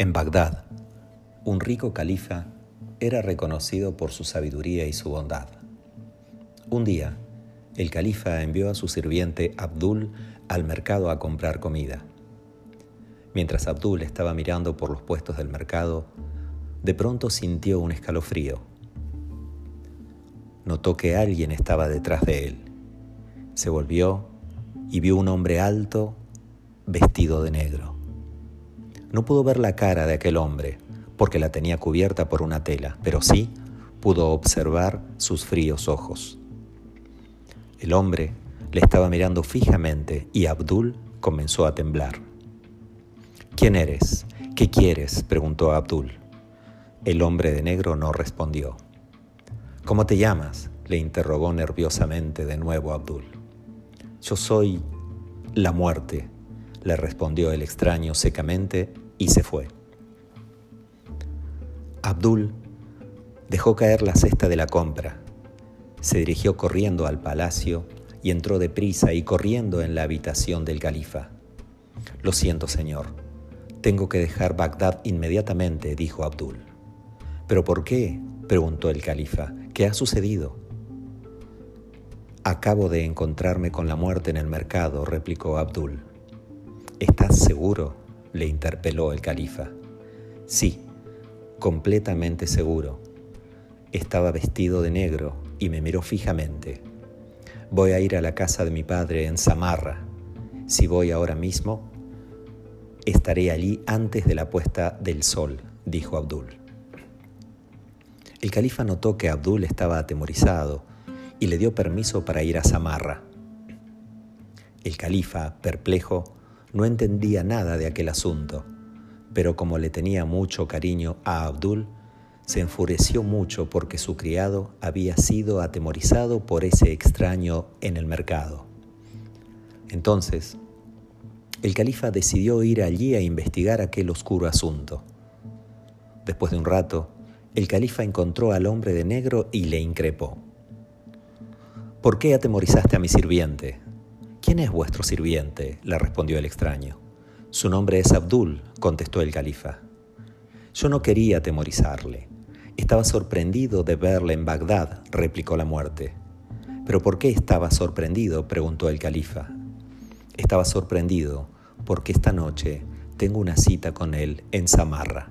En Bagdad, un rico califa era reconocido por su sabiduría y su bondad. Un día, el califa envió a su sirviente Abdul al mercado a comprar comida. Mientras Abdul estaba mirando por los puestos del mercado, de pronto sintió un escalofrío. Notó que alguien estaba detrás de él. Se volvió y vio un hombre alto vestido de negro. No pudo ver la cara de aquel hombre, porque la tenía cubierta por una tela, pero sí pudo observar sus fríos ojos. El hombre le estaba mirando fijamente y Abdul comenzó a temblar. ¿Quién eres? ¿Qué quieres? preguntó Abdul. El hombre de negro no respondió. ¿Cómo te llamas? le interrogó nerviosamente de nuevo Abdul. Yo soy la muerte, le respondió el extraño secamente y se fue. Abdul dejó caer la cesta de la compra, se dirigió corriendo al palacio y entró deprisa y corriendo en la habitación del califa. Lo siento, señor, tengo que dejar Bagdad inmediatamente, dijo Abdul. ¿Pero por qué? preguntó el califa. ¿Qué ha sucedido? Acabo de encontrarme con la muerte en el mercado, replicó Abdul. ¿Estás seguro? Le interpeló el califa. Sí, completamente seguro. Estaba vestido de negro y me miró fijamente. Voy a ir a la casa de mi padre en Samarra. Si voy ahora mismo, estaré allí antes de la puesta del sol, dijo Abdul. El califa notó que Abdul estaba atemorizado y le dio permiso para ir a Samarra. El califa, perplejo, no entendía nada de aquel asunto, pero como le tenía mucho cariño a Abdul, se enfureció mucho porque su criado había sido atemorizado por ese extraño en el mercado. Entonces, el califa decidió ir allí a investigar aquel oscuro asunto. Después de un rato, el califa encontró al hombre de negro y le increpó. ¿Por qué atemorizaste a mi sirviente? ¿Quién es vuestro sirviente? le respondió el extraño. Su nombre es Abdul, contestó el califa. Yo no quería atemorizarle. Estaba sorprendido de verle en Bagdad, replicó la muerte. ¿Pero por qué estaba sorprendido? preguntó el califa. Estaba sorprendido porque esta noche tengo una cita con él en Samarra.